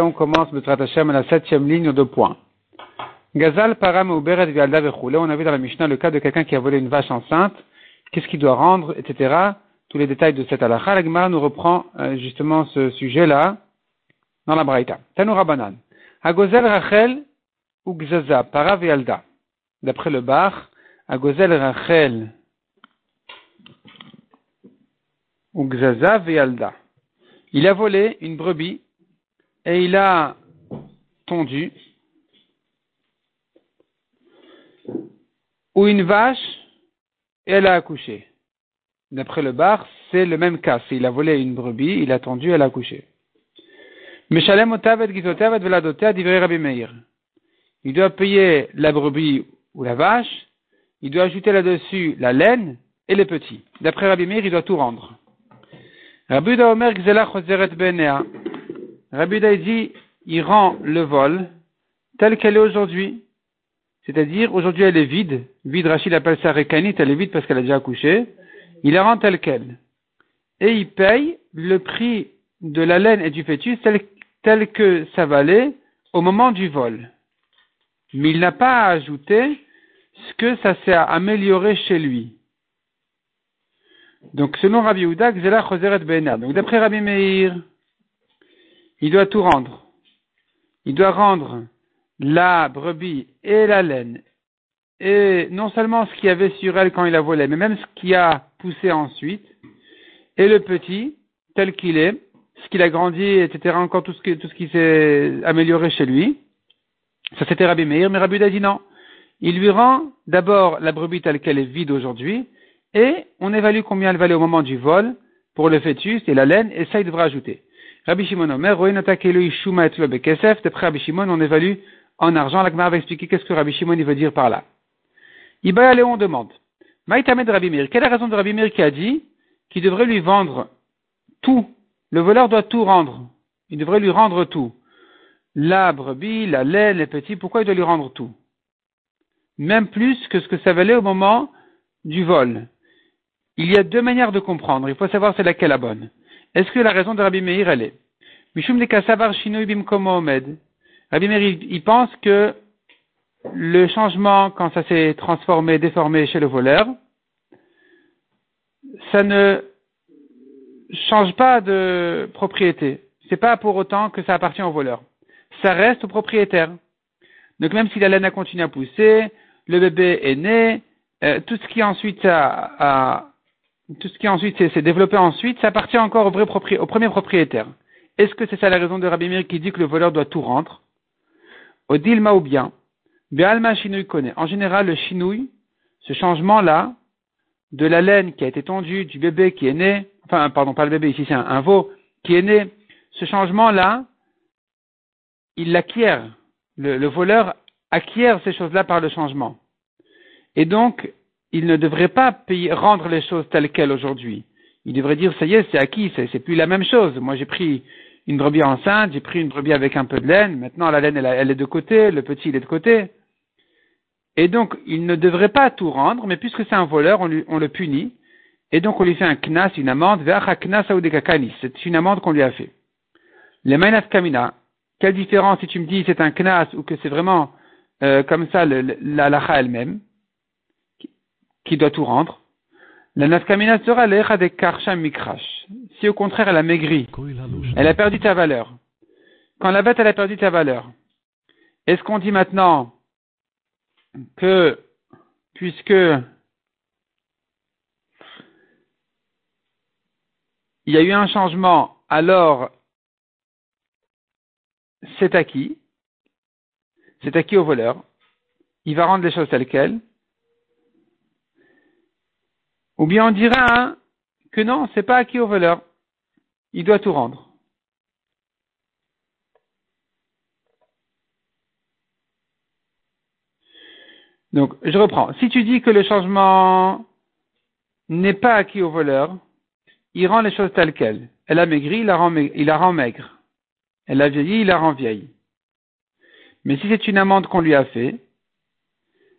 on commence à la septième ligne de points. Gazal, Param, Uberet, Vialda. On a vu dans la Mishnah le cas de quelqu'un qui a volé une vache enceinte. Qu'est-ce qu'il doit rendre, etc. Tous les détails de cette halakha. La nous reprend euh, justement ce sujet-là dans la Braïta. Tanoura Banan. Agozel, Rachel, ou Gzaza, Para, Vialda. D'après le Bar, Agozel, Rachel, ou Gzaza, Vialda. Il a volé une brebis et il a tondu ou une vache et elle a accouché. D'après le bar, c'est le même cas. Il a volé une brebis, il a tondu, elle a accouché. Il doit payer la brebis ou la vache, il doit ajouter là-dessus la laine et les petits. D'après Rabbi Meir, il doit tout rendre. Rabbi Omer Gzela Choseret Benea. Rabbi dit, il rend le vol tel qu'elle est aujourd'hui. C'est-à-dire, aujourd'hui elle est vide. Vide, Rachid appelle ça rekanit, elle est vide parce qu'elle a déjà accouché. Il la rend telle qu'elle. Et il paye le prix de la laine et du fœtus tel, tel que ça valait au moment du vol. Mais il n'a pas ajouté ce que ça s'est amélioré chez lui. Donc, selon Rabbi Yehuda, Gzela Choseret Be'ena. Donc, d'après Rabbi Meir, il doit tout rendre. Il doit rendre la brebis et la laine. Et non seulement ce qu'il y avait sur elle quand il a volé, mais même ce qui a poussé ensuite. Et le petit, tel qu'il est, ce qu'il a grandi, etc., encore tout ce, tout ce qui s'est amélioré chez lui. Ça, c'était Rabbi Meir, mais Rabbi Yehuda dit non. Il lui rend d'abord la brebis telle qu'elle est vide aujourd'hui, et on évalue combien elle valait au moment du vol pour le fœtus et la laine, et ça il devra ajouter. Rabbi Shimon Omer, d'après Rabbi Shimon, on évalue en argent. La va expliquer qu'est-ce que Rabbi Shimon veut dire par là. Ibaya Léon demande, Maïtamed Rabbi Mir, quelle est la raison de Rabbi Mir qui a dit qu'il devrait lui vendre tout? Le voleur doit tout rendre. Il devrait lui rendre tout. La brebis, la laine, les petits, pourquoi il doit lui rendre tout? Même plus que ce que ça valait au moment du vol. Il y a deux manières de comprendre. Il faut savoir c'est laquelle la bonne. Est-ce que la raison de Rabbi Meir, elle est? Mishum de Kasavar Rabbi Meir, il pense que le changement, quand ça s'est transformé, déformé chez le voleur, ça ne change pas de propriété. C'est pas pour autant que ça appartient au voleur. Ça reste au propriétaire. Donc même si la laine a continué à pousser, le bébé est né, euh, tout ce qui ensuite a, tout ce qui ensuite s'est développé ensuite, ça appartient encore au, vrai au premier propriétaire. Est-ce que c'est ça la raison de Rabbi Mir qui dit que le voleur doit tout rendre? Odilma ou bien Be'alma shinui connaît. En général, le chinouille, ce changement-là, de la laine qui a été tondue, du bébé qui est né, enfin, pardon, pas le bébé, ici c'est un, veau, qui est né, ce changement-là, il l'acquiert. Le, le voleur acquiert ces choses-là par le changement. Et donc, il ne devrait pas rendre les choses telles quelles aujourd'hui. Il devrait dire, ça y est, c'est acquis, c'est plus la même chose. Moi, j'ai pris une brebis enceinte, j'ai pris une brebis avec un peu de laine, maintenant la laine, elle, est de côté, le petit, il est de côté. Et donc, il ne devrait pas tout rendre, mais puisque c'est un voleur, on, le punit, et donc on lui fait un knas, une amende, c'est une amende qu'on lui a fait. Les mainas kamina, quelle différence si tu me dis c'est un knas ou que c'est vraiment euh, comme ça la lacha elle-même? Qui doit tout rendre. La nafkamina sera l'echa de karsham mikrash. Si au contraire elle a maigri, elle a perdu ta valeur. Quand la bête elle a perdu ta valeur, est-ce qu'on dit maintenant que puisque il y a eu un changement, alors c'est acquis, c'est acquis au voleur, il va rendre les choses telles quelles, ou bien on dira hein, que non, c'est pas acquis au voleur. Il doit tout rendre. Donc, je reprends. Si tu dis que le changement n'est pas acquis au voleur, il rend les choses telles quelles. Elle a maigri, il la rend, maigre. Elle a vieilli, il la rend vieille. Mais si c'est une amende qu'on lui a fait,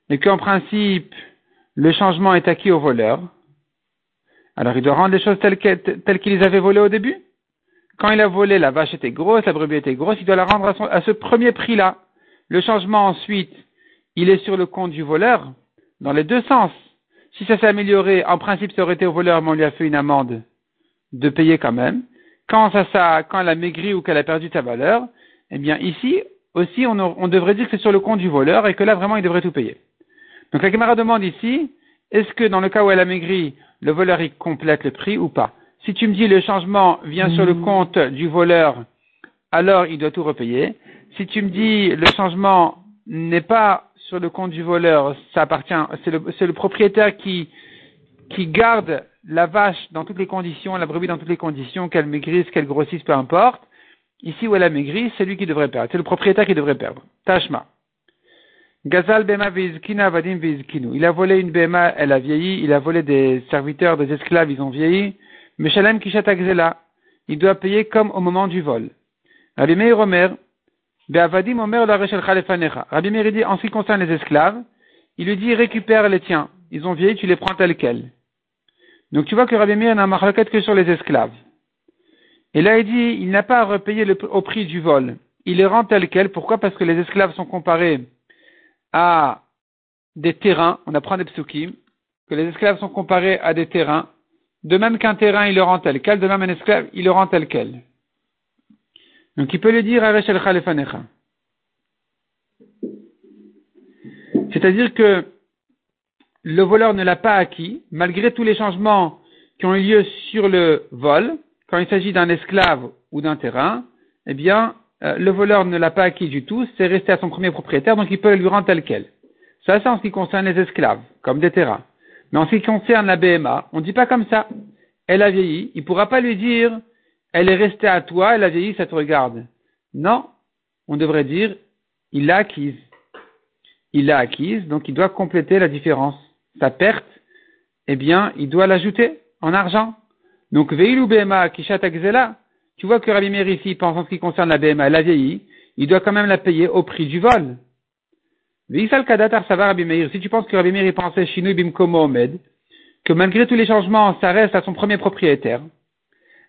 et qu'en principe, le changement est acquis au voleur, alors il doit rendre les choses telles, qu'ils avaient volées au début. quand il a volé, la vache était grosse, la brebis était grosse, il doit la rendre à, ce premier prix-là. Le changement ensuite, il est sur le compte du voleur, dans les deux sens. Si ça s'est amélioré, en principe, ça aurait été au voleur, mais on lui a fait une amende de payer quand même. Quand ça, ça quand elle a maigri ou qu'elle a perdu sa valeur, eh bien ici aussi, on, on devrait dire que c'est sur le compte du voleur et que là vraiment il devrait tout payer. Donc la camarade demande ici, est-ce que dans le cas où elle a maigri, le voleur il complète le prix ou pas? Si tu me dis le changement vient sur le hmm. compte du voleur, alors il doit tout repayer. Si tu me dis le changement n'est pas sur le compte du voleur, ça appartient, c'est le, le, propriétaire qui, qui garde la vache dans toutes les conditions, la brebis dans toutes les conditions, qu'elle maigrisse, qu'elle grossisse, peu importe. Ici où elle a maigri, c'est lui qui devrait perdre. C'est le propriétaire qui devrait perdre. Tashma. Gazal bema vadim Il a volé une bema, elle a vieilli. Il a volé des serviteurs, des esclaves, ils ont vieilli. Meshalem kishat Il doit payer comme au moment du vol. Rabbi Meir Omer, Be'avadim Omer la rechel Rabbi Meir dit, en ce qui concerne les esclaves, il lui dit, récupère les tiens. Ils ont vieilli, tu les prends tels quels. Donc tu vois que Rabbi Meir n'a marqué que sur les esclaves. Et là, il dit, il n'a pas à repayer au prix du vol. Il les rend tels quels. Pourquoi? Parce que les esclaves sont comparés à des terrains, on apprend des psukim, que les esclaves sont comparés à des terrains, de même qu'un terrain, il le rend tel quel, de même un esclave, il le rend tel quel. Donc il peut le dire à C'est-à-dire que le voleur ne l'a pas acquis, malgré tous les changements qui ont eu lieu sur le vol, quand il s'agit d'un esclave ou d'un terrain, eh bien, euh, le voleur ne l'a pas acquis du tout, c'est resté à son premier propriétaire, donc il peut lui rendre tel quel. Ça, c'est en ce qui concerne les esclaves, comme des terrains. Mais en ce qui concerne la BMA, on ne dit pas comme ça. Elle a vieilli, il ne pourra pas lui dire, elle est restée à toi, elle a vieilli, ça te regarde. Non, on devrait dire, il l'a acquise. Il l'a acquise, donc il doit compléter la différence. Sa perte, eh bien, il doit l'ajouter en argent. Donc, Veilou BMA Kishat tu vois que Rabbi Meir ici en ce qui concerne la BMA, elle a vieilli, il doit quand même la payer au prix du vol. Si tu penses que Rabbi Meir pensait Shinui Bimkomo Omed, que malgré tous les changements, ça reste à son premier propriétaire,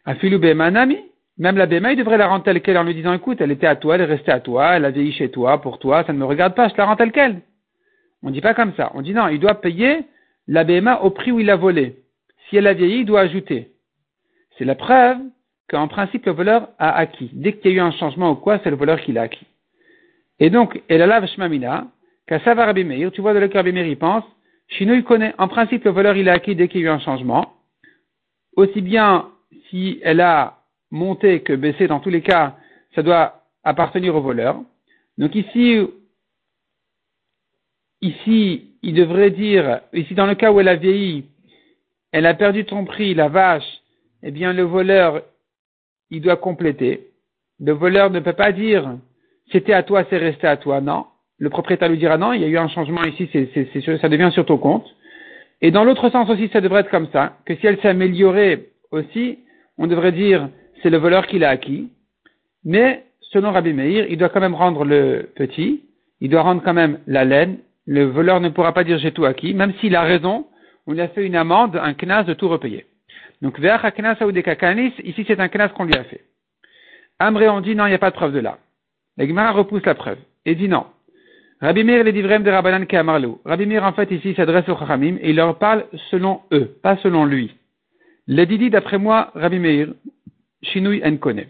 Afilou BMA Nami, même la BMA, il devrait la rendre telle qu'elle en lui disant, écoute, elle était à toi, elle est restée à toi, elle a vieilli chez toi, pour toi, ça ne me regarde pas, je la rends telle qu'elle. On ne dit pas comme ça. On dit non, il doit payer la BMA au prix où il a volé. Si elle a vieilli, il doit ajouter. C'est la preuve qu'en principe le voleur a acquis. Dès qu'il y a eu un changement ou quoi, c'est le voleur qui l'a acquis. Et donc, a la shmamina, qu'à Rabbi Meir, tu vois de le Meir il pense, Shino il connaît, en principe le voleur il a acquis dès qu'il y a eu un changement, aussi bien si elle a monté que baissé, dans tous les cas, ça doit appartenir au voleur. Donc ici, ici, il devrait dire, ici dans le cas où elle a vieilli, elle a perdu ton prix, la vache, eh bien le voleur, il doit compléter. Le voleur ne peut pas dire c'était à toi, c'est resté à toi. Non. Le propriétaire lui dira non, il y a eu un changement ici, ça devient sur ton compte. Et dans l'autre sens aussi, ça devrait être comme ça, que si elle s'est améliorée aussi, on devrait dire c'est le voleur qui l'a acquis. Mais selon Rabbi Meir, il doit quand même rendre le petit, il doit rendre quand même la laine. Le voleur ne pourra pas dire j'ai tout acquis, même s'il a raison, on a fait une amende, un knas de tout repayer. Donc, ici c'est un knas qu'on lui a fait. Amré, on dit non, il n'y a pas de preuve de là. L'Egmara repousse la preuve et dit non. Rabbi Meir les divrem de Rabbanan Amarlo. Rabbi Meir, en fait, ici, s'adresse aux Chachamim et il leur parle selon eux, pas selon lui. Les Didi, d'après moi, Rabbi Meir, Shinui Enkone.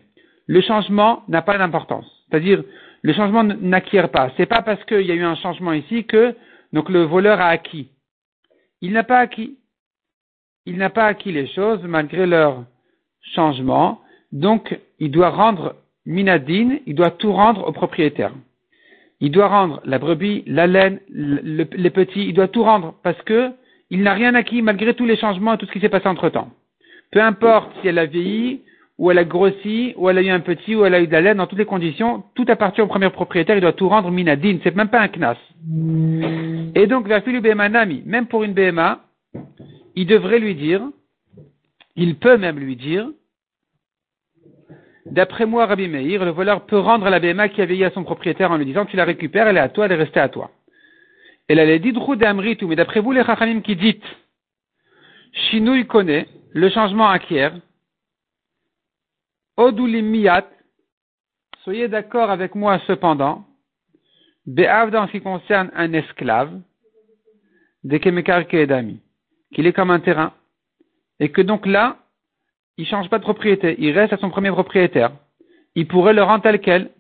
Le changement n'a pas d'importance. C'est-à-dire, le changement n'acquiert pas. C'est pas parce qu'il y a eu un changement ici que, donc, le voleur a acquis. Il n'a pas acquis il n'a pas acquis les choses malgré leur changement, donc il doit rendre minadine, il doit tout rendre au propriétaire. Il doit rendre la brebis, la laine, les petits, il doit tout rendre parce que il n'a rien acquis malgré tous les changements et tout ce qui s'est passé entre temps. Peu importe si elle a vieilli, ou elle a grossi, ou elle a eu un petit, ou elle a eu de la laine, dans toutes les conditions, tout appartient au premier propriétaire, il doit tout rendre minadine, c'est même pas un knas. Et donc, la fille Nami, même pour une BMA, il devrait lui dire, il peut même lui dire, d'après moi, Rabbi Meir, le voleur peut rendre la BMA qui a veillé à son propriétaire en lui disant, tu la récupères, elle est à toi, elle est restée à toi. Elle allait dit d'Amritu, mais d'après vous, les Chachamim qui dites, Shinui connaît, le changement acquiert, Odulim miyat, soyez d'accord avec moi cependant, Be'av dans ce qui concerne un esclave, de Kemekar Kedami, qu'il est comme un terrain, et que donc là, il change pas de propriété, il reste à son premier propriétaire. Il pourrait le rendre tel quel.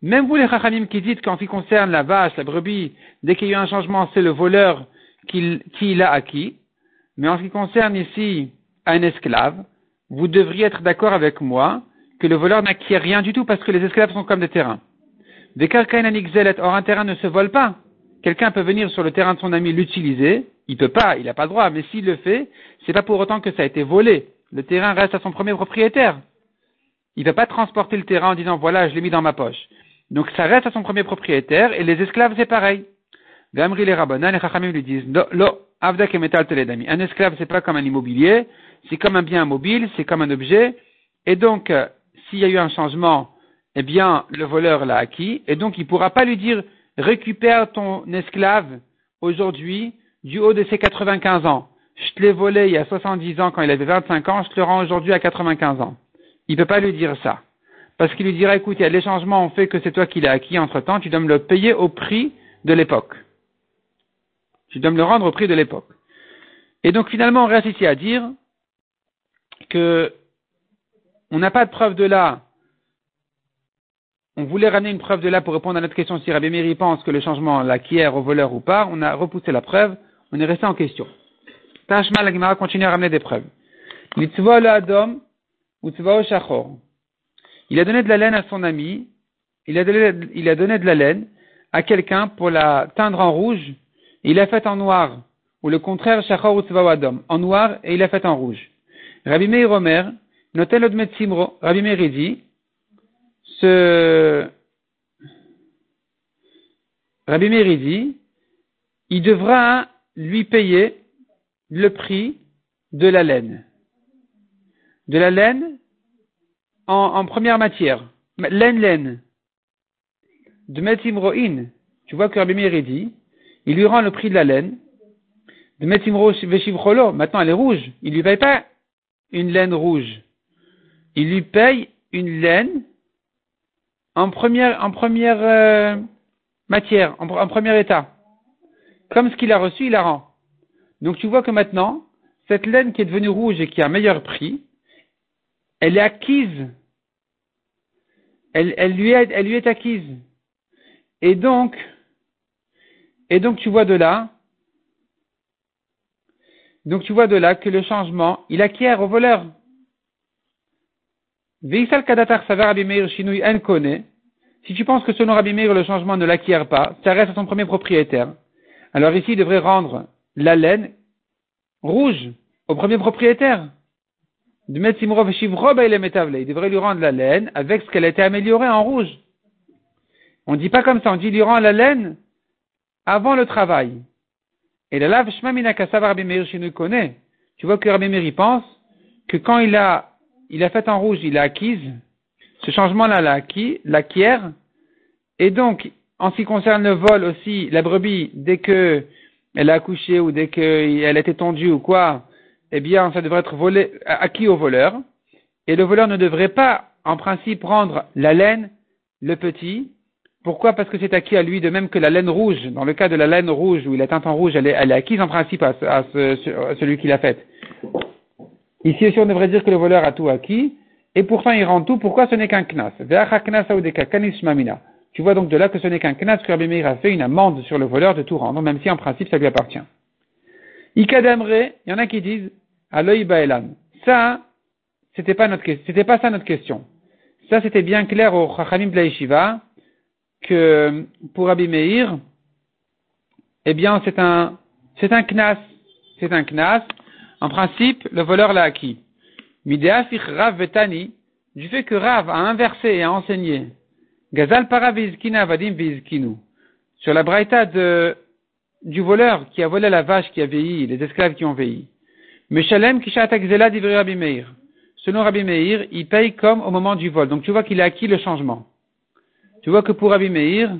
Même vous les chachamim qui dites qu'en ce qui concerne la vache, la brebis, dès qu'il y a eu un changement, c'est le voleur qui, qui l'a acquis. Mais en ce qui concerne ici un esclave, vous devriez être d'accord avec moi que le voleur n'acquiert rien du tout parce que les esclaves sont comme des terrains. Des or un terrain ne se vole pas. Quelqu'un peut venir sur le terrain de son ami l'utiliser, il peut pas, il n'a pas le droit, mais s'il le fait, c'est pas pour autant que ça a été volé. Le terrain reste à son premier propriétaire. Il ne va pas transporter le terrain en disant voilà, je l'ai mis dans ma poche. Donc ça reste à son premier propriétaire et les esclaves c'est pareil. Les Chachamim lui disent lo. Un esclave c'est pas comme un immobilier, c'est comme un bien mobile, c'est comme un objet. Et donc, euh, s'il y a eu un changement, eh bien, le voleur l'a acquis, et donc il pourra pas lui dire récupère ton esclave aujourd'hui du haut de ses 95 ans. Je te l'ai volé il y a 70 ans quand il avait 25 ans, je te le rends aujourd'hui à 95 ans. Il ne peut pas lui dire ça. Parce qu'il lui dira, écoute, il y a changements ont fait que c'est toi qui l'as acquis entre temps, tu dois me le payer au prix de l'époque. Tu dois me le rendre au prix de l'époque. Et donc finalement, on reste ici à dire que on n'a pas de preuve de là. On voulait ramener une preuve de là pour répondre à notre question si Rabbi Meir pense que le changement l'acquiert au voleur ou pas. On a repoussé la preuve. On est resté en question. Tashma, la Gemara continue à ramener des preuves. Il a donné de la laine à son ami. Il a donné, de la laine à quelqu'un pour la teindre en rouge. il l'a fait en noir. Ou le contraire, shachor ou adam. En noir et il l'a fait en rouge. Rabbi Meir Omer, Notel Simro, Rabbi Meir dit, ce Rabbi Meir dit, il devra lui payer le prix de la laine. De la laine en, première matière. Laine, laine. De Metimroin. Tu vois que Rabbi Meir dit, il lui rend le prix de la laine. De Metimro Veshivcholo. Maintenant, elle est rouge. Il lui paye pas une laine rouge. Il lui paye une laine en première, euh, matière, en, premier état. Comme ce qu'il a reçu, il la rend. Donc tu vois que maintenant, cette laine qui est devenue rouge et qui a un meilleur prix, elle est acquise. Elle, elle, lui, est, elle lui est acquise. Et donc, et donc tu vois de là, donc tu vois de là que le changement, il acquiert au voleur. Veisal Kadatar Savar Meir Shinui En connaît. Si tu penses que selon Rabbi Meir le changement ne l'acquiert pas, ça reste à son premier propriétaire. Alors ici, il devrait rendre la laine rouge au premier propriétaire. Il devrait lui rendre la laine avec ce qu'elle a été améliorée en rouge. On ne dit pas comme ça, on dit lui rend la laine avant le travail. Et la lave Rabbi connaît. Tu vois que Rabbi Meir pense que quand il a, il a fait en rouge, il a acquise, ce changement-là l'a acquis, l'acquiert, et donc, en ce qui concerne le vol aussi, la brebis, dès que elle a accouché ou dès qu'elle a été tondue ou quoi, eh bien, ça devrait être volé, acquis au voleur. Et le voleur ne devrait pas, en principe, prendre la laine, le petit, pourquoi? Parce que c'est acquis à lui, de même que la laine rouge. Dans le cas de la laine rouge, où il est teinte en rouge, elle est, elle est acquise en principe à, celui qui l'a faite. Ici aussi, on devrait dire que le voleur a tout acquis, et pourtant il rend tout. Pourquoi ce n'est qu'un knas? Tu vois donc de là que ce n'est qu'un knas que Rabbi Meir a fait une amende sur le voleur de tout rendre, même si en principe ça lui appartient. Ikadamre, il y en a qui disent, Aloï Baelan. Ça, c'était pas notre, c'était pas ça notre question. Ça, c'était bien clair au Chachamim Blaishiva que pour Rabbi Meir, eh bien, c'est un, c'est un knas. C'est un knas. En principe, le voleur l'a acquis. Mideafich Rav Vetani, du fait que Rav a inversé et a enseigné, Gazal para vadim vizkinu, sur la braïta du voleur qui a volé la vache qui a veillé, les esclaves qui ont veillé. Meshalem kishat akzela d'ivri Rabbi Meir. Selon Rabbi Meir, il paye comme au moment du vol. Donc tu vois qu'il a acquis le changement. Tu vois que pour Rabbi Meir,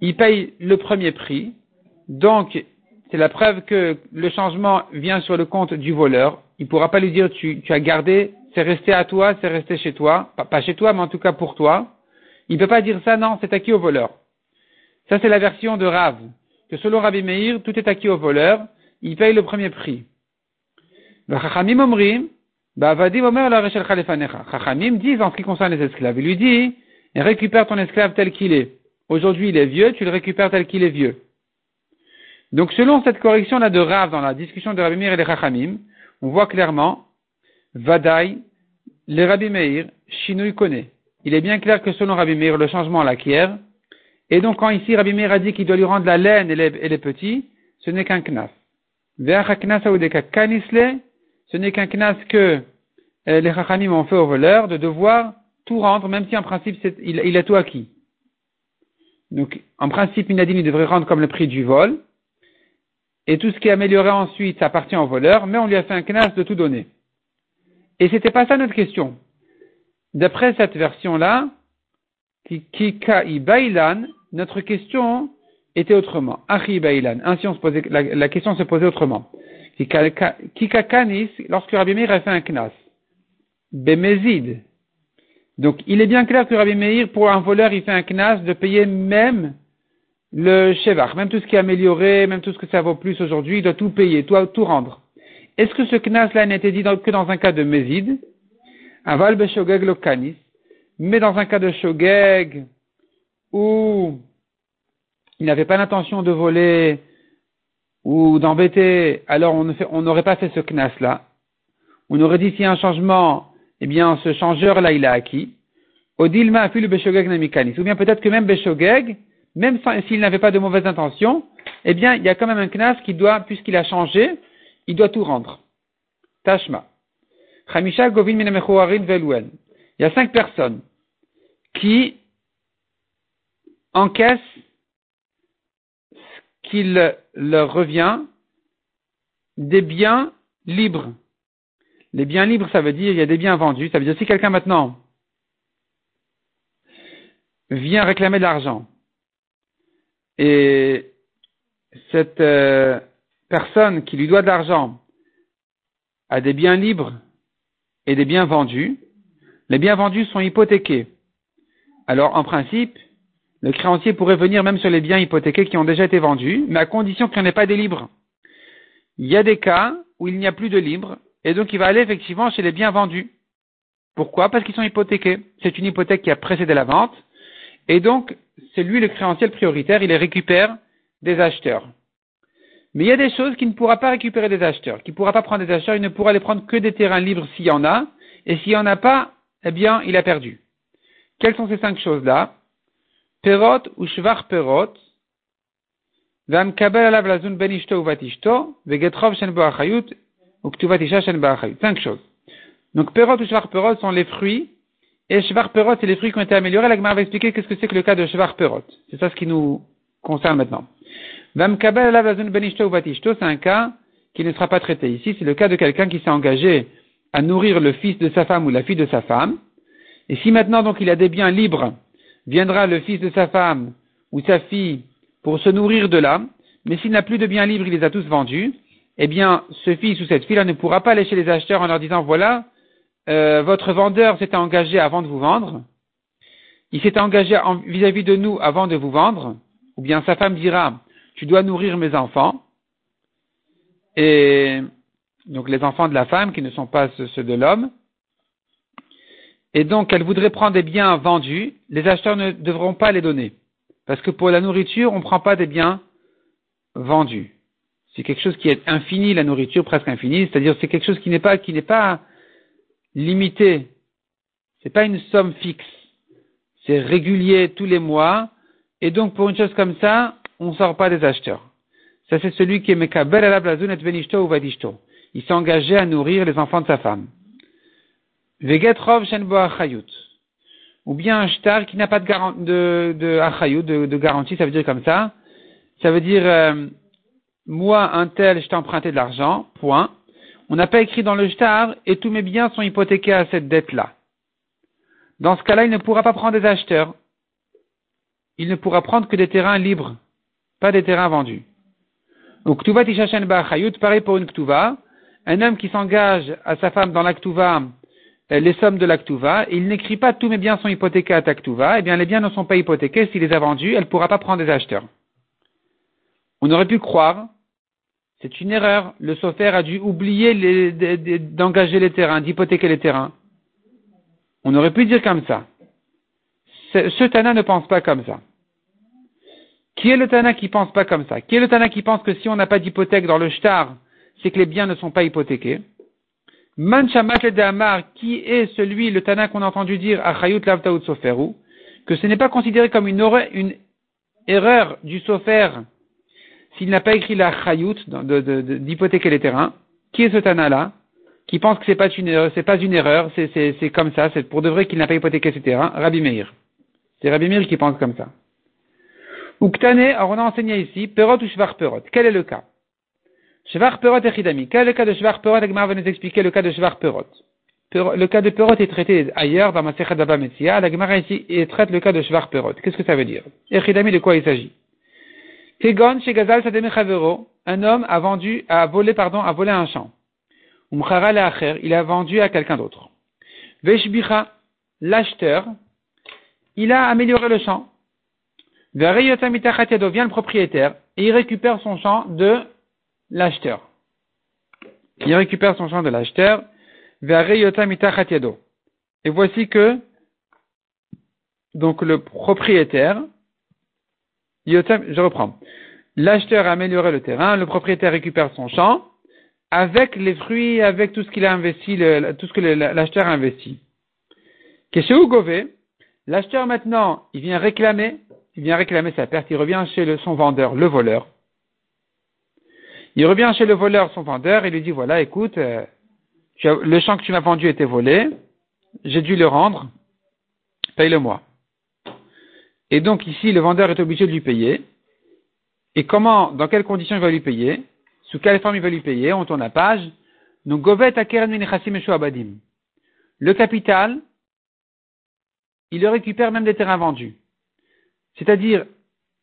il paye le premier prix, donc c'est la preuve que le changement vient sur le compte du voleur. Il ne pourra pas lui dire tu, as gardé c'est resté à toi, c'est resté chez toi, pas, chez toi, mais en tout cas pour toi. Il ne peut pas dire ça, non, c'est acquis au voleur. Ça, c'est la version de Rav, que selon Rabbi Meir, tout est acquis au voleur, il paye le premier prix. Chachamim Omrim, Bavadim Omer la Chachamim disent en ce qui concerne les esclaves, il lui dit, récupère ton esclave tel qu'il est. Aujourd'hui, il est vieux, tu le récupères tel qu'il est vieux. Donc, selon cette correction-là de Rav dans la discussion de Rabbi Meir et des Chachamim, on voit clairement, Vadaï, les Rabbi Meir, Shinui. Il est bien clair que selon Rabbi Meir, le changement l'acquiert. Et donc, quand ici Rabbi Meir a dit qu'il doit lui rendre la laine et les, petits, ce n'est qu'un knas. Ce n'est qu'un knas que euh, les Chachamim ont fait au voleur de devoir tout rendre, même si en principe il, il, a tout acquis. Donc, en principe, Minadin, il devrait rendre comme le prix du vol. Et tout ce qui est amélioré ensuite, ça appartient au voleur, mais on lui a fait un knas de tout donner. Et c'était pas ça notre question. D'après cette version-là, Kika bailan, notre question était autrement. Achi bailan. Ainsi, on se posait, la, question se posait autrement. Kika kanis, lorsque Rabbi Meir a fait un knas? Bemezid. Donc, il est bien clair que Rabbi Meir, pour un voleur, il fait un knas de payer même le shevach, même tout ce qui est amélioré, même tout ce que ça vaut plus aujourd'hui, il doit tout payer, tout, tout rendre. Est-ce que ce knas-là n'était dit que dans un cas de mezid, aval beshogeg lo kanis, mais dans un cas de shogeg, où il n'avait pas l'intention de voler ou d'embêter, alors on n'aurait pas fait ce knas-là. On aurait dit s'il y a un changement, eh bien ce changeur-là il a acquis. Odilma a le beshogeg namikanis. Ou bien peut-être que même beshogeg, même s'il n'avait pas de mauvaises intentions, eh bien, il y a quand même un knas qui doit, puisqu'il a changé, il doit tout rendre. Tashma. Chamisha Govin Veluen. Il y a cinq personnes qui encaissent ce qu'il leur revient des biens libres. Les biens libres, ça veut dire il y a des biens vendus. Ça veut dire si quelqu'un maintenant vient réclamer de l'argent et cette euh, personne qui lui doit de l'argent a des biens libres et des biens vendus, les biens vendus sont hypothéqués. Alors, en principe, le créancier pourrait venir même sur les biens hypothéqués qui ont déjà été vendus, mais à condition qu'il n'y en ait pas des libres. Il y a des cas où il n'y a plus de libres, et donc il va aller effectivement chez les biens vendus. Pourquoi? Parce qu'ils sont hypothéqués. C'est une hypothèque qui a précédé la vente, et donc c'est lui le créancier prioritaire, il les récupère des acheteurs. Mais il y a des choses qu'il ne pourra pas récupérer des acheteurs, qu'il ne pourra pas prendre des acheteurs, il ne pourra les prendre que des terrains libres s'il y en a, et s'il n'y en a pas, eh bien, il a perdu. Quelles sont ces cinq choses-là? Perot ou shvar perot, ben Cinq choses. Donc, perot ou shvar perot sont les fruits et Shvar Perot, c'est les fruits qui ont été améliorés. La va expliquer qu'est-ce que c'est que le cas de Shvar Perot. C'est ça ce qui nous concerne maintenant. c'est un cas qui ne sera pas traité ici. C'est le cas de quelqu'un qui s'est engagé à nourrir le fils de sa femme ou la fille de sa femme. Et si maintenant donc il a des biens libres, viendra le fils de sa femme ou sa fille pour se nourrir de là, mais s'il n'a plus de biens libres, il les a tous vendus, eh bien, ce fils ou cette fille-là ne pourra pas aller chez les acheteurs en leur disant, voilà, euh, votre vendeur s'était engagé avant de vous vendre, il s'est engagé vis-à-vis de nous avant de vous vendre, ou bien sa femme dira, tu dois nourrir mes enfants, et donc les enfants de la femme qui ne sont pas ceux de l'homme, et donc elle voudrait prendre des biens vendus, les acheteurs ne devront pas les donner, parce que pour la nourriture, on ne prend pas des biens vendus. C'est quelque chose qui est infini, la nourriture presque infinie, c'est-à-dire c'est quelque chose qui n'est pas, qui n'est pas limité. C'est pas une somme fixe. C'est régulier tous les mois. Et donc, pour une chose comme ça, on ne sort pas des acheteurs. Ça, c'est celui qui est Mekaber la et Venishto ou Vadishto. Il s'est engagé à nourrir les enfants de sa femme. Vegetrov Shenbo Achayut. Ou bien un shtar qui n'a pas de, garantie, de, de, de, garantie, ça veut dire comme ça. Ça veut dire, euh, moi, un tel, je t'ai emprunté de l'argent, point on n'a pas écrit dans le shtar et tous mes biens sont hypothéqués à cette dette-là. Dans ce cas-là, il ne pourra pas prendre des acheteurs. Il ne pourra prendre que des terrains libres, pas des terrains vendus. Donc, Ktuva Tishashen pareil pour une Ktuva. Un homme qui s'engage à sa femme dans la Ktuva euh, les sommes de l'Aktuva, et il n'écrit pas tous mes biens sont hypothéqués à Taktuva, eh bien les biens ne sont pas hypothéqués, s'il les a vendus, elle ne pourra pas prendre des acheteurs. On aurait pu croire, c'est une erreur, le Sofer a dû oublier d'engager les terrains, d'hypothéquer les terrains. On aurait pu dire comme ça. Ce Tana ne pense pas comme ça. Qui est le Tana qui pense pas comme ça? Qui est le Tana qui pense que si on n'a pas d'hypothèque dans le shtar, c'est que les biens ne sont pas hypothéqués? Manchamat le qui est celui, le Tana qu'on a entendu dire à Chayut Lavtaout Soferu, que ce n'est pas considéré comme une, une erreur du Sofer s'il n'a pas écrit la Chayut d'hypothéquer les terrains. Qui est ce Tana-là qui pense que c'est pas une erreur, c'est pas une erreur, c'est comme ça, c'est pour de vrai qu'il n'a pas hypothéqué ses terrains, Rabbi Meir. C'est Rabbi Meir qui pense comme ça. Uktane, alors on a enseigné ici, Perot ou Shvar Perot? Quel est le cas? Shvar Perot et Chidami. Quel est le cas de Shvar Perot? Agmar va nous expliquer le cas de Shvar Perot. Le cas de Perot est traité ailleurs dans ma Daba Metzia. La Gemara ici traite le cas de Shvar Perot. Qu'est-ce que ça veut dire? Echidami, de quoi il s'agit? Kegon chez Gazal un homme a vendu, a volé, pardon, a volé un champ. Umchara Acher, il a vendu à quelqu'un d'autre. Veshbicha, l'acheteur, il a amélioré le champ vient le propriétaire et il récupère son champ de l'acheteur. Il récupère son champ de l'acheteur. Et voici que, donc le propriétaire, je reprends. L'acheteur a amélioré le terrain, le propriétaire récupère son champ avec les fruits, avec tout ce qu'il a investi, tout ce que l'acheteur a investi. L'acheteur maintenant, il vient réclamer il vient réclamer sa perte, il revient chez son vendeur, le voleur. Il revient chez le voleur, son vendeur, et lui dit, voilà, écoute, euh, le champ que tu m'as vendu était volé, j'ai dû le rendre, paye-le-moi. Et donc ici, le vendeur est obligé de lui payer. Et comment, dans quelles conditions il va lui payer? Sous quelle forme il va lui payer? On tourne la page. Donc, Govet Abadim. Le capital, il le récupère même des terrains vendus c'est-à-dire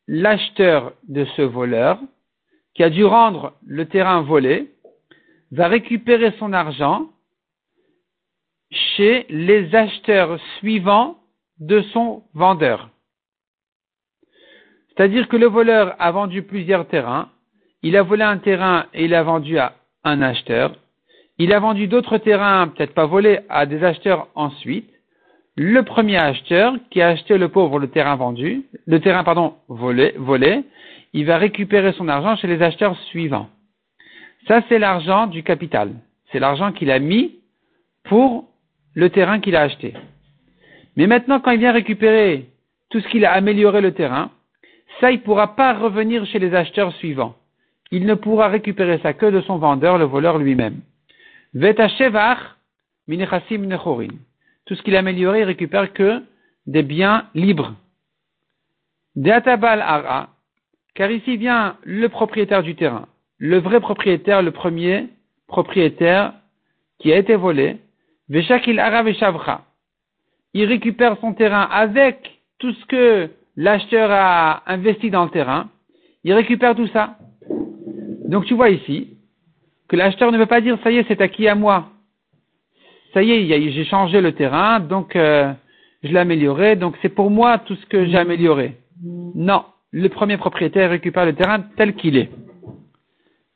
l'acheteur de ce voleur, qui a dû rendre le terrain volé, va récupérer son argent chez les acheteurs suivants de son vendeur. C'est-à-dire que le voleur a vendu plusieurs terrains, il a volé un terrain et il a vendu à un acheteur, il a vendu d'autres terrains, peut-être pas volés, à des acheteurs ensuite, le premier acheteur qui a acheté le pauvre le terrain vendu, le terrain pardon volé, volé, il va récupérer son argent chez les acheteurs suivants. Ça c'est l'argent du capital. C'est l'argent qu'il a mis pour le terrain qu'il a acheté. Mais maintenant quand il vient récupérer tout ce qu'il a amélioré le terrain, ça il ne pourra pas revenir chez les acheteurs suivants. Il ne pourra récupérer ça que de son vendeur, le voleur lui-même. Veta tout ce qu'il a amélioré, il récupère que des biens libres. Deatabal ara, car ici vient le propriétaire du terrain, le vrai propriétaire, le premier propriétaire qui a été volé, Veshakil ara veshavra. Il récupère son terrain avec tout ce que l'acheteur a investi dans le terrain. Il récupère tout ça. Donc tu vois ici que l'acheteur ne veut pas dire ça y est, c'est acquis à moi ça y est, j'ai changé le terrain, donc euh, je l'ai amélioré, donc c'est pour moi tout ce que j'ai amélioré. Non, le premier propriétaire récupère le terrain tel qu'il est.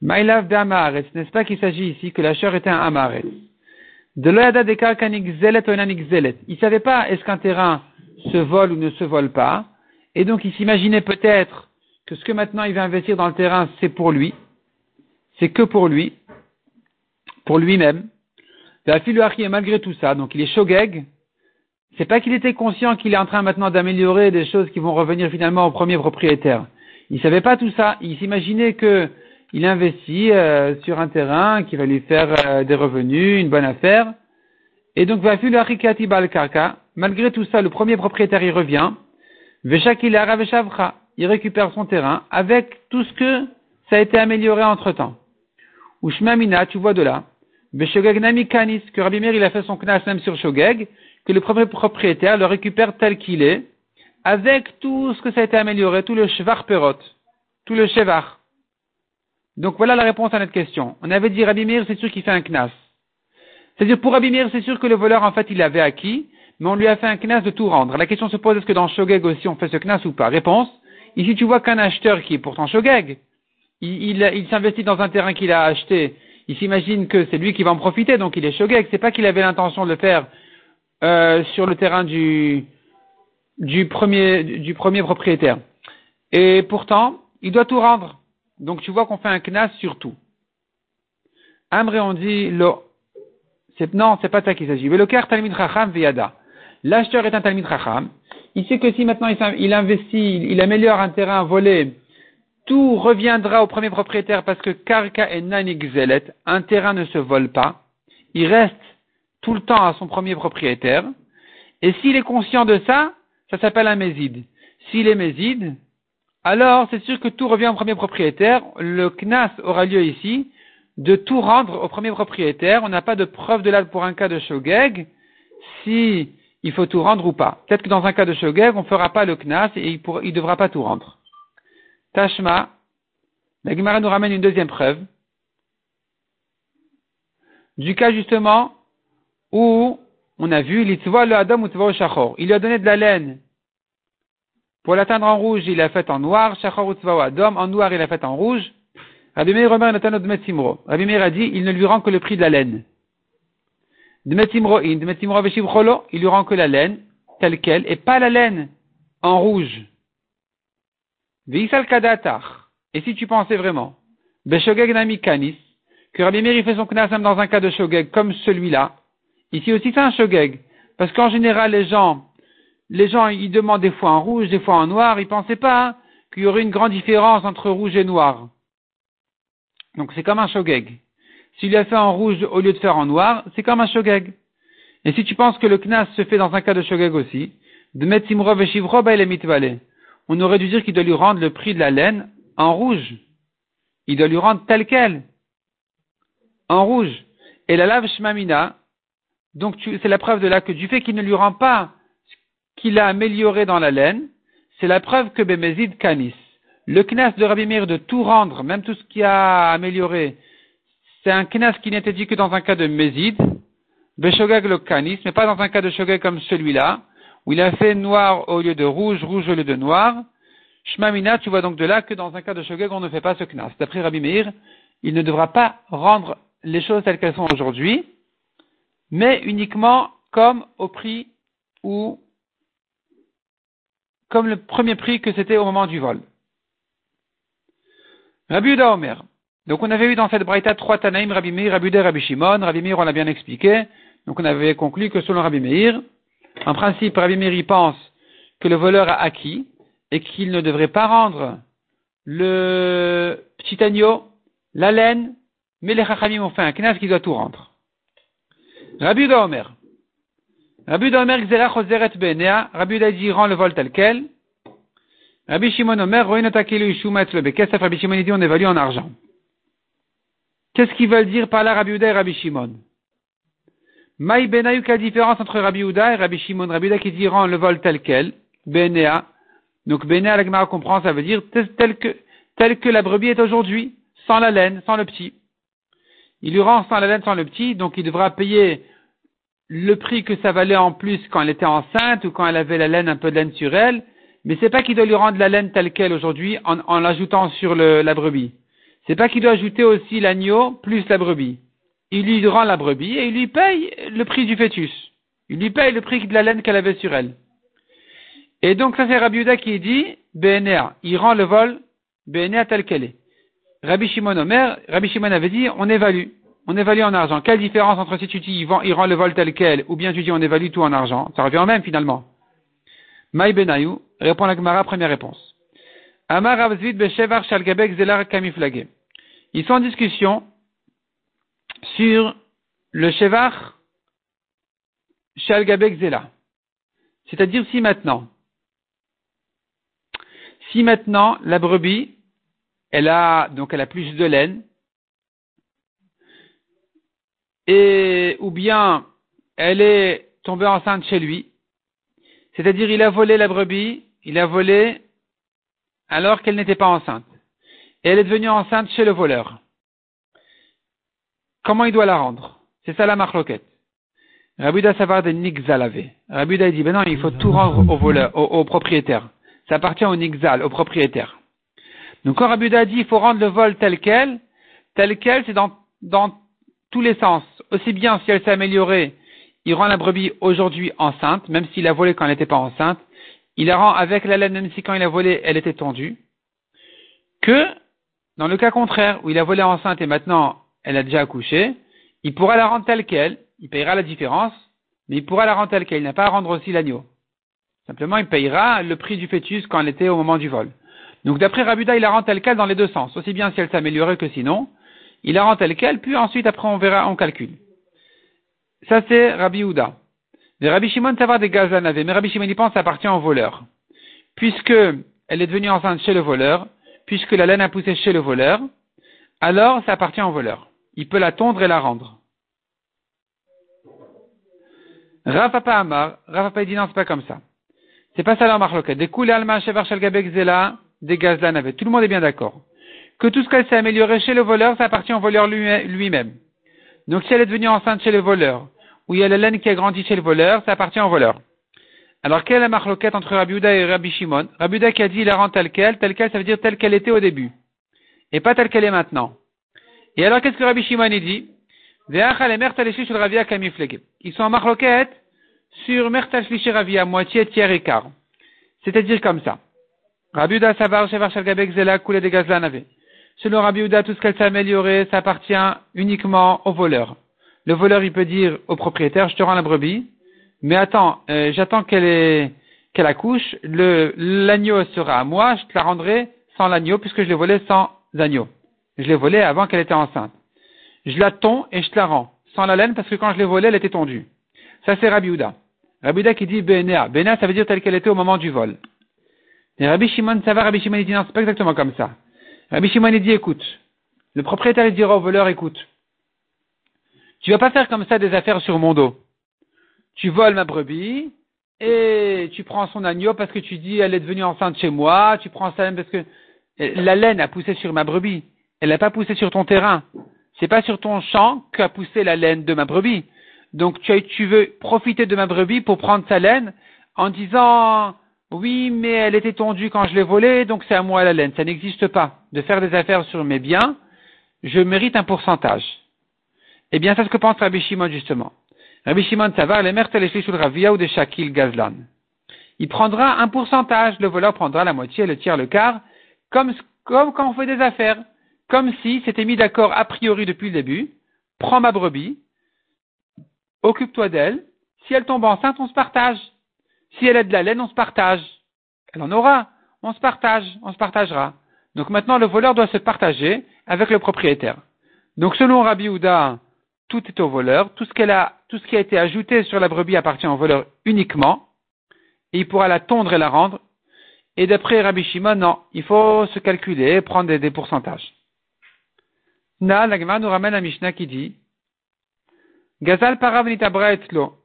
Maïlav d'Amaret, n'est-ce pas qu'il s'agit ici que l'acheteur était un Amaret De l'Oyada de zelet ou zelet. Il ne savait pas est-ce qu'un terrain se vole ou ne se vole pas, et donc il s'imaginait peut-être que ce que maintenant il va investir dans le terrain, c'est pour lui, c'est que pour lui, pour lui-même, et malgré tout ça, donc il est shogeg, c'est pas qu'il était conscient qu'il est en train maintenant d'améliorer des choses qui vont revenir finalement au premier propriétaire. Il savait pas tout ça. Il s'imaginait que il investit euh, sur un terrain qui va lui faire euh, des revenus, une bonne affaire. Et donc, malgré tout ça, le premier propriétaire il revient. Il récupère son terrain avec tout ce que ça a été amélioré entre temps. Ou tu vois de là Kanis, que Rabbi Meir il a fait son knas même sur Shogeg, que le premier propriétaire le récupère tel qu'il est, avec tout ce que ça a été amélioré, tout le Shvar Perot, tout le Shevar. Donc voilà la réponse à notre question. On avait dit Rabbi c'est sûr qu'il fait un knas. C'est-à-dire, pour Abimir, c'est sûr que le voleur, en fait, il avait acquis, mais on lui a fait un knas de tout rendre. La question se pose, est-ce que dans Shogeg aussi on fait ce knas ou pas? Réponse, ici tu vois qu'un acheteur qui est pourtant Shogeg, il, s'investit dans un terrain qu'il a acheté, il s'imagine que c'est lui qui va en profiter, donc il est Shogeg. C'est pas qu'il avait l'intention de le faire euh, sur le terrain du, premier, propriétaire. Et pourtant, il doit tout rendre. Donc tu vois qu'on fait un knas sur tout. Amré, on dit, non, c'est pas ça qu'il s'agit. Talmid Chacham Viyada. L'acheteur est un Talmid Chacham. Il sait que si maintenant il investit, il améliore un terrain volé, tout reviendra au premier propriétaire parce que Karka et Nanigzelet, un terrain ne se vole pas. Il reste tout le temps à son premier propriétaire. Et s'il est conscient de ça, ça s'appelle un méside. S'il est méside, alors c'est sûr que tout revient au premier propriétaire. Le knas aura lieu ici de tout rendre au premier propriétaire. On n'a pas de preuve de là pour un cas de shogeg, si il faut tout rendre ou pas. Peut-être que dans un cas de shogeg, on ne fera pas le knas et il ne devra pas tout rendre. Tashma, la Gemara nous ramène une deuxième preuve du cas justement où on a vu l'itzva le adam ou shachor. Il lui a donné de la laine. Pour l'atteindre en rouge, il l'a fait en noir. Shachor ou adam. En noir, il l'a fait en rouge. Rabbi. Rabbi Meir a dit, il ne lui rend que le prix de la laine. Il lui rend que la laine, telle qu'elle, et pas la laine en rouge. Et si tu pensais vraiment, que Rabbi Meir fait son knasam dans un cas de shogeg comme celui-là, ici aussi c'est un shogeg. Parce qu'en général, les gens, les gens, ils demandent des fois en rouge, des fois en noir, ils pensaient pas qu'il y aurait une grande différence entre rouge et noir. Donc c'est comme un shogeg. S'il a fait en rouge au lieu de faire en noir, c'est comme un shogeg. Et si tu penses que le knas se fait dans un cas de shogeg aussi, de mettre simrov et il on aurait dû dire qu'il doit lui rendre le prix de la laine en rouge. Il doit lui rendre tel quel. En rouge. Et la lave shmamina, donc c'est la preuve de là que du fait qu'il ne lui rend pas ce qu'il a amélioré dans la laine, c'est la preuve que Bemezid Kanis le knas de Rabbi Meir de tout rendre, même tout ce qui a amélioré, c'est un knas qui n'était dit que dans un cas de Mézid, Beshogag le kanis, mais pas dans un cas de Shogag comme celui-là, où il a fait noir au lieu de rouge, rouge au lieu de noir. Shmamina, tu vois donc de là que dans un cas de Shogag, on ne fait pas ce knas. D'après Rabbi Meir, il ne devra pas rendre les choses telles qu'elles sont aujourd'hui, mais uniquement comme au prix ou comme le premier prix que c'était au moment du vol. Rabbi Uda Omer. Donc on avait eu dans cette braïta trois Tanaïm, Rabbi Meir, Rabbi Uda, Rabbi Shimon. Rabbi Meir, on l'a bien expliqué. Donc on avait conclu que selon Rabbi Meir, en principe, Rabbi Meir il pense que le voleur a acquis et qu'il ne devrait pas rendre le petit agneau, la laine, mais les Chachamim ont fait un knas qui doit tout rendre. Rabbi Uda Omer. Rabbi Uda Omer, Gzera Choseret Benea. Rabbi Uda dit rend le vol tel quel. Rabbi Shimon Omer, Rabbi Shimon dit on évalue en argent. Qu'est-ce qu'ils veulent dire par là Rabbi Uda et Rabbi Shimon? Maï Benayu, quelle différence entre Rabbi Uda et Rabbi Shimon? Rabbi qui dit rend le vol tel quel, Benea. Donc Benea, la Gemara comprend, ça veut dire tel que, la brebis est aujourd'hui, sans la laine, sans le petit. Il lui rend sans la laine, sans le petit, donc il devra payer le prix que ça valait en plus quand elle était enceinte ou quand elle avait la laine, un peu de laine sur elle, mais c'est pas qu'il doit lui rendre la laine telle qu'elle aujourd'hui en, l'ajoutant sur la brebis. C'est pas qu'il doit ajouter aussi l'agneau plus la brebis. Il lui rend la brebis et il lui paye le prix du fœtus. Il lui paye le prix de la laine qu'elle avait sur elle. Et donc ça c'est Rabbi Uda qui dit BNA. Il rend le vol BNA tel qu'elle est. Rabbi Shimon Omer, Rabbi Shimon avait dit on évalue. On évalue en argent. Quelle différence entre si tu dis il, rend le vol tel quel ou bien tu dis on évalue tout en argent? Ça revient au même finalement. Maï Benayou, répond la Gemara, première réponse. Amar Avzvid Beshevar Shalgabek Zelar Kamiflage. Ils sont en discussion sur le Shevar Shalgabek Zela. C'est-à-dire si maintenant, si maintenant la brebis, elle a, donc elle a plus de laine, et, ou bien elle est tombée enceinte chez lui, c'est-à-dire, il a volé la brebis, il a volé alors qu'elle n'était pas enceinte. Et elle est devenue enceinte chez le voleur. Comment il doit la rendre? C'est ça la marloquette. Rabuda savoir des nixalavé. Rabuda dit, ben non, il faut tout rendre au voleur, au, propriétaire. Ça appartient au nixal, au propriétaire. Donc quand Rabuda dit, il faut rendre le vol tel quel, tel quel, c'est dans, dans tous les sens. Aussi bien si elle s'est améliorée, il rend la brebis aujourd'hui enceinte, même s'il a volé quand elle n'était pas enceinte. Il la rend avec la laine, même si quand il a volé, elle était tondue. Que, dans le cas contraire, où il a volé enceinte et maintenant elle a déjà accouché, il pourra la rendre telle quelle, il payera la différence, mais il pourra la rendre telle qu'elle. Il n'a pas à rendre aussi l'agneau. Simplement, il payera le prix du fœtus quand elle était au moment du vol. Donc, d'après Rabuda, il la rend telle qu'elle dans les deux sens. Aussi bien si elle s'améliorait que sinon. Il la rend telle qu'elle, puis ensuite, après, on verra, on calcule. Ça, c'est Rabbi Houda. Mais Rabbi Shimon, ça va des gazanavés. Mais Rabbi Shimon, il pense, appartient au voleur. Puisque elle est devenue enceinte chez le voleur, puisque la laine a poussé chez le voleur, alors ça appartient au voleur. Il peut la tondre et la rendre. Rafapa Amar, Rafapa dit non, c'est pas comme ça. C'est pas ça la marloquette. Des coulées alma shevar gabek zela, des gazlan avait. Tout le monde est bien d'accord. Que tout ce qu'elle s'est amélioré chez le voleur, ça appartient au voleur lui-même. Donc si elle est devenue enceinte chez le voleur, ou il y a la laine qui a grandi chez le voleur, ça appartient au voleur. Alors quelle est la marloquette entre Rabbi et Rabbi Shimon? Rabbi qui a dit la rend telle qu'elle, telle qu'elle, ça veut dire telle qu'elle était au début. Et pas telle qu'elle est maintenant. Et alors qu'est-ce que Rabbi Shimon dit? Ils sont en marloquette sur Mertal Ravia, moitié, tiers et quart. C'est-à-dire comme ça. Rabbi Savar, Shevar Shalgabek, Zela, de Gazlan Selon Rabbi tout ce qu'elle s'est amélioré, ça appartient uniquement au voleur. Le voleur, il peut dire au propriétaire, je te rends la brebis, mais attends, euh, j'attends qu'elle accouche, l'agneau sera à moi, je te la rendrai sans l'agneau, puisque je l'ai volé sans agneau. Je l'ai volé avant qu'elle était enceinte je la tonds et je te la rends, sans la laine, parce que quand je l'ai volée, elle était tondue. Ça, c'est Rabbi Houda. Rabbi qui dit Benea. Benea, ça veut dire telle qu'elle était au moment du vol. Et Rabbi Shimon, ça va, Rabbi Shimon, il dit non, c'est pas exactement comme ça. Rabbi Shimon, il dit écoute. Le propriétaire, il dira au voleur, écoute. Tu vas pas faire comme ça des affaires sur mon dos. Tu voles ma brebis, et tu prends son agneau parce que tu dis elle est devenue enceinte chez moi, tu prends sa laine parce que la laine a poussé sur ma brebis. Elle n'a pas poussé sur ton terrain. C'est pas sur ton champ qu'a poussé la laine de ma brebis. Donc tu, veux profiter de ma brebis pour prendre sa laine en disant oui, mais elle était tondue quand je l'ai volée, donc c'est à moi la laine. Ça n'existe pas. De faire des affaires sur mes biens, je mérite un pourcentage. Eh bien, c'est ce que pense Rabbi Shimon justement. Rabbi Shimon va, les ou de Shakil Gazlan. Il prendra un pourcentage, le voleur prendra la moitié, le tiers, le quart, comme, comme quand on fait des affaires comme si c'était mis d'accord a priori depuis le début, prends ma brebis, occupe-toi d'elle, si elle tombe enceinte, on se partage. Si elle a de la laine, on se partage. Elle en aura, on se partage, on se partagera. Donc maintenant, le voleur doit se partager avec le propriétaire. Donc selon Rabbi Houda, tout est au voleur, tout ce, qu'elle a, tout ce qui a été ajouté sur la brebis appartient au voleur uniquement, et il pourra la tondre et la rendre. Et d'après Rabbi Shimon, non, il faut se calculer, prendre des pourcentages. Na, la nous ramène un Mishnah qui dit Gazal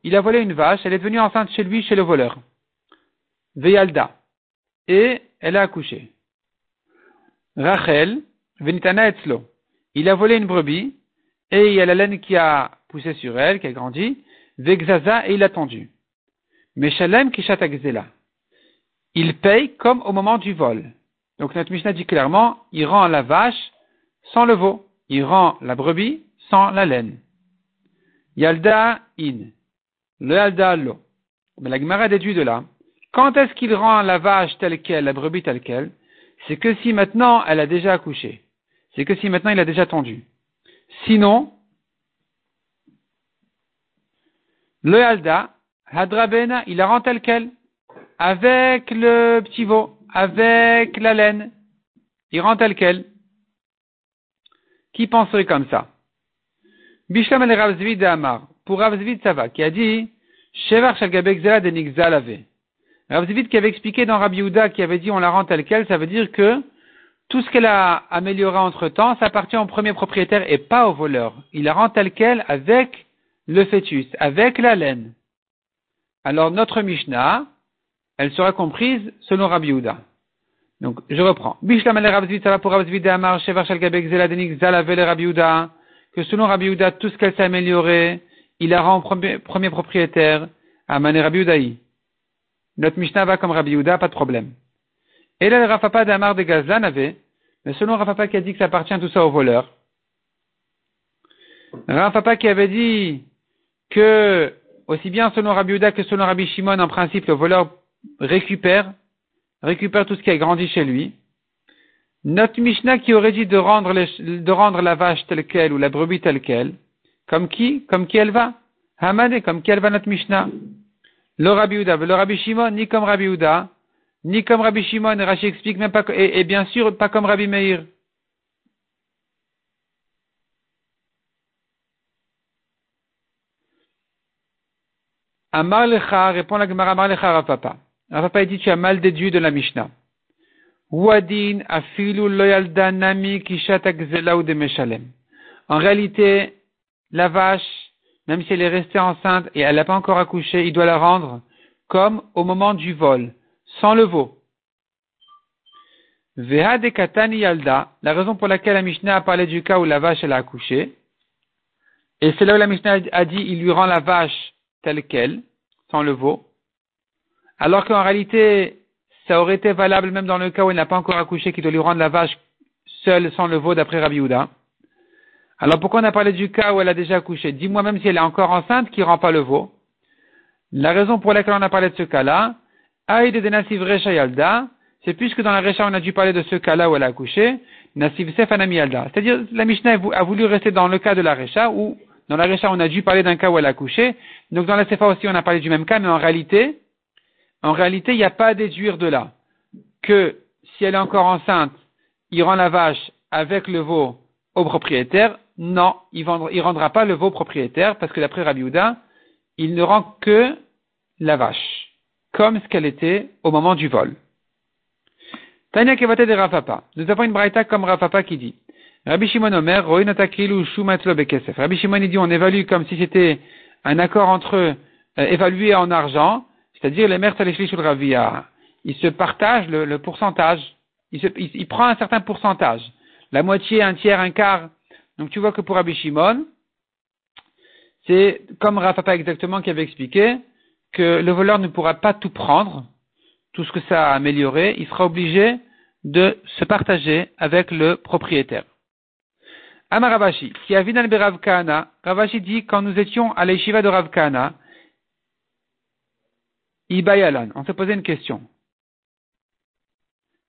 Il a volé une vache, elle est devenue enceinte chez lui, chez le voleur. Veyalda. Et elle a accouché. Rachel, venitana etzlo. Il a volé une brebis, et il y a la laine qui a poussé sur elle, qui a grandi. Vexaza, et il a tendu. Meshalem kishatagzela. Il paye comme au moment du vol. Donc notre Mishnah dit clairement, il rend la vache sans le veau il rend la brebis sans la laine. Yalda in. Le yalda lo. Mais la Gemara déduit de là. Quand est-ce qu'il rend la vache telle qu'elle, la brebis telle qu'elle? C'est que si maintenant elle a déjà accouché. C'est que si maintenant il a déjà tendu. Sinon, le yalda, hadrabena, il la rend telle qu'elle. Avec le petit veau, avec la laine. Il rend telle qu'elle. Qui penserait comme ça? Bishlam el Ravzvid Amar. Pour Ravzvid, ça va. Qui a dit, Shevar Shalgabek de Nixalave. Ravzvid qui avait expliqué dans Rabbi Uda, qui avait dit on la rend telle qu'elle, ça veut dire que tout ce qu'elle a amélioré entre temps, ça appartient au premier propriétaire et pas au voleur. Il la rend telle qu'elle avec le fœtus, avec la laine. Alors notre Mishnah, elle sera comprise selon Rabbi Uda. Donc, je reprends. Bishlam ça va pour Amar, Shevar Rabbi que selon Rabbi tout ce qu'elle s'est amélioré, il la rend premier, premier propriétaire à Mané Rabbi. Notre Mishnah va comme Rabbi Uda, pas de problème. Et là, le d'Amar de Gazlan avait, mais selon Rafapa qui a dit que ça appartient tout ça aux voleurs, Rafapa qui avait dit que, aussi bien selon Rabbi Uda que selon Rabbi Shimon, en principe, le voleur récupère, récupère tout ce qui a grandi chez lui. Notre Mishnah qui aurait dit de rendre, de rendre la vache telle qu'elle ou la brebis telle qu'elle, comme qui Comme qui elle va? Hamane, comme qui elle va notre Mishnah? Le Rabbi Uda, le Rabbi Shimon, ni comme Rabbi Uda, ni comme Rabbi Shimon, Rashi explique même pas, et, bien sûr pas comme Rabbi Meir. Amar lecha, répond la Gemara Amar lecha Rafapa. Rafapa dit tu as mal déduit de la Mishnah. Wadin afilu loyalda nami kishat ou de meshalem. En réalité, la vache, même si elle est restée enceinte et elle n'a pas encore accouché, il doit la rendre comme au moment du vol, sans le veau. Veha de katani yalda, la raison pour laquelle la Mishnah a parlé du cas où la vache elle a accouché, et c'est là où la Mishnah a dit il lui rend la vache telle qu'elle, sans le veau, alors qu'en réalité, ça aurait été valable même dans le cas où elle n'a pas encore accouché, qu'il doit lui rendre la vache seule, sans le veau, d'après Rabbi Houda. Alors pourquoi on a parlé du cas où elle a déjà accouché? Dis-moi même si elle est encore enceinte, qui rend pas le veau. La raison pour laquelle on a parlé de ce cas-là, C'est puisque dans la Recha on a dû parler de ce cas-là où elle a accouché, Nassiv Sefanami Yalda. C'est-à-dire, la Mishnah a voulu rester dans le cas de la Recha, où dans la Recha on a dû parler d'un cas où elle a accouché, donc dans la Sefa aussi on a parlé du même cas, mais en réalité, en réalité, il n'y a pas à déduire de là que si elle est encore enceinte, il rend la vache avec le veau au propriétaire, non, il ne rendra pas le veau propriétaire parce que d'après Rabbi Houda, il ne rend que la vache, comme ce qu'elle était au moment du vol. Tanya Kevate de Rafapa. Nous avons une braïta comme Rafapa qui dit Rabbi Shimon Omer, Bekesef. Rabbi Shimon dit on évalue comme si c'était un accord entre eux euh, évalué en argent, c'est-à-dire les mères le Ravia. Il se partage le, pourcentage. Il, il prend un certain pourcentage. La moitié, un tiers, un quart donc tu vois que pour Rabbi Shimon, c'est comme Rafapa exactement qui avait expliqué, que le voleur ne pourra pas tout prendre, tout ce que ça a amélioré, il sera obligé de se partager avec le propriétaire. Ama Ravashi, qui a dans le Kahana, Ravashi dit, quand nous étions à l'Eshiva de Rav Ibayalan, on s'est posé une question.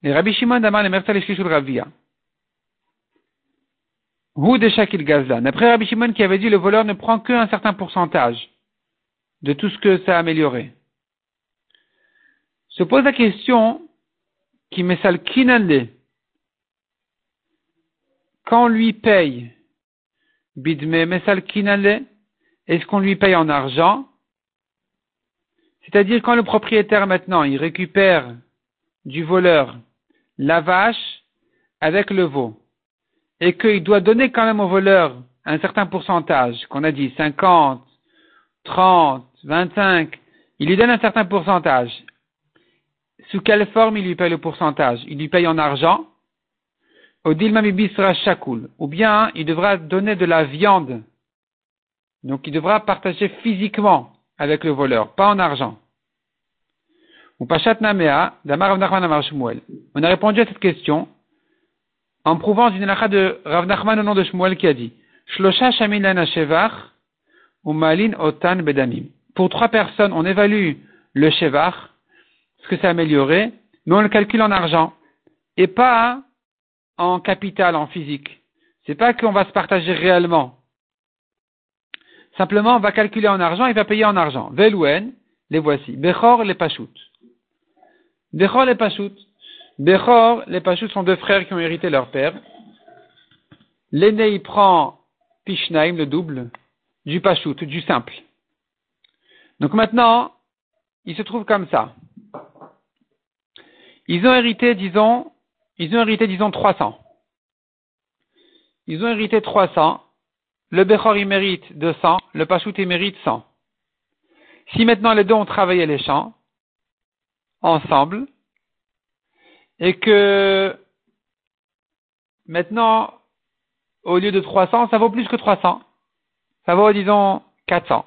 Les Rabbi Shimon d'Amar les Mertal Ravia. Ou de Shakil Gazlan. Après Rabbi Shimon qui avait dit le voleur ne prend qu'un certain pourcentage de tout ce que ça a amélioré. Se pose la question qui le Quand on lui paye bidme mesal est-ce qu'on lui paye en argent? C'est-à-dire quand le propriétaire maintenant il récupère du voleur la vache avec le veau et qu'il doit donner quand même au voleur un certain pourcentage, qu'on a dit 50, 30, 25, il lui donne un certain pourcentage. Sous quelle forme il lui paye le pourcentage? Il lui paye en argent, ou bien il devra donner de la viande. Donc il devra partager physiquement avec le voleur, pas en argent. On a répondu à cette question en prouvant d'une de Rav Nachman au nom de Shmuel qui a dit Shlosha Shamilan ou Malin Otan Bedamim. Pour trois personnes, on évalue le Shevach, ce que c'est amélioré, mais on le calcule en argent et pas en capital, en physique. C'est pas qu'on va se partager réellement. Simplement, on va calculer en argent et va payer en argent. Velouen, les voici. Bechor, les Pachout. Bechor, les Pachout. Bechor, les Pachut sont deux frères qui ont hérité leur père. L'aîné, il prend Pishnaim, le double, du Pachut, du simple. Donc maintenant, il se trouve comme ça. Ils ont hérité, disons, ils ont hérité, disons, 300. Ils ont hérité 300. Le Bechor, il mérite 200. Le Pachut, il mérite 100. Si maintenant les deux ont travaillé les champs, ensemble, et que maintenant, au lieu de 300, ça vaut plus que 300. Ça vaut, disons, 400.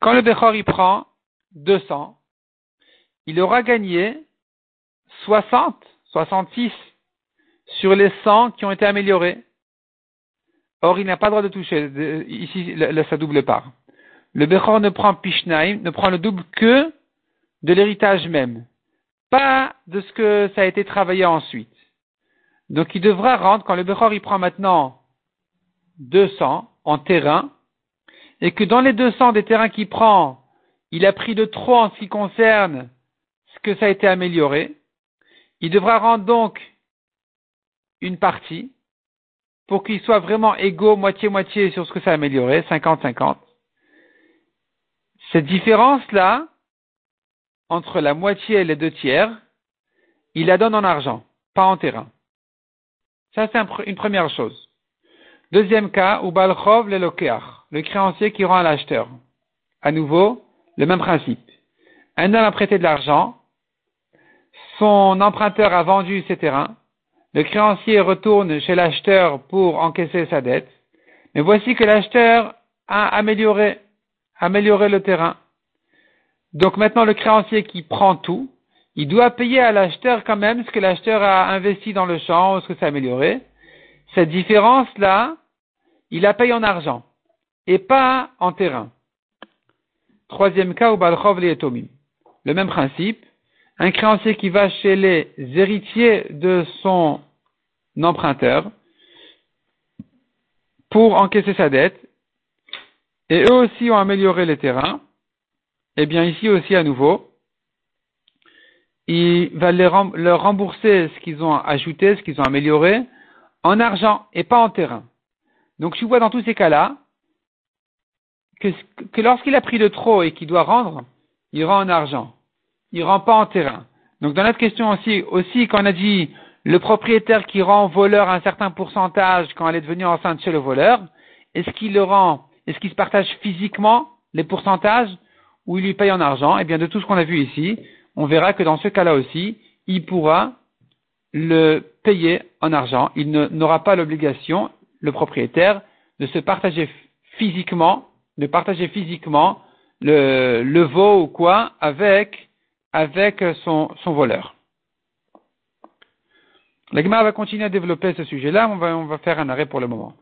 Quand le Bechor y prend 200, il aura gagné 60, 66 sur les 100 qui ont été améliorés. Or, il n'a pas le droit de toucher ici sa double part. Le Bechor ne prend Pishnaim, ne prend le double que de l'héritage même, pas de ce que ça a été travaillé ensuite. Donc il devra rendre, quand le Bechor il prend maintenant 200 en terrain, et que dans les 200 des terrains qu'il prend, il a pris de trop en ce qui concerne ce que ça a été amélioré, il devra rendre donc une partie pour qu'il soit vraiment égaux moitié-moitié sur ce que ça a amélioré, 50-50. Cette différence-là, entre la moitié et les deux tiers, il la donne en argent, pas en terrain. Ça, c'est une première chose. Deuxième cas, ou balchov le le créancier qui rend à l'acheteur. À nouveau, le même principe. Un homme a prêté de l'argent, son emprunteur a vendu ses terrains, le créancier retourne chez l'acheteur pour encaisser sa dette, mais voici que l'acheteur a amélioré, le terrain. Donc maintenant, le créancier qui prend tout, il doit payer à l'acheteur quand même ce que l'acheteur a investi dans le champ ce que ça amélioré. Cette différence-là, il la paye en argent et pas en terrain. Troisième cas, au Balchov Tomim. Le même principe. Un créancier qui va chez les héritiers de son emprunteur pour encaisser sa dette, et eux aussi ont amélioré les terrains, eh bien ici aussi à nouveau, il va leur rembourser ce qu'ils ont ajouté, ce qu'ils ont amélioré, en argent et pas en terrain. Donc tu vois dans tous ces cas-là que, que lorsqu'il a pris de trop et qu'il doit rendre, il rend en argent. Il rend pas en terrain. Donc dans notre question aussi, aussi quand on a dit le propriétaire qui rend au voleur un certain pourcentage quand elle est devenue enceinte chez le voleur, est-ce qu'il le rend, est-ce qu'il se partage physiquement les pourcentages ou il lui paye en argent, eh bien de tout ce qu'on a vu ici, on verra que dans ce cas-là aussi, il pourra le payer en argent. Il n'aura pas l'obligation, le propriétaire, de se partager physiquement, de partager physiquement le, le veau ou quoi avec, avec son, son voleur. La va continuer à développer ce sujet-là, on va, on va faire un arrêt pour le moment.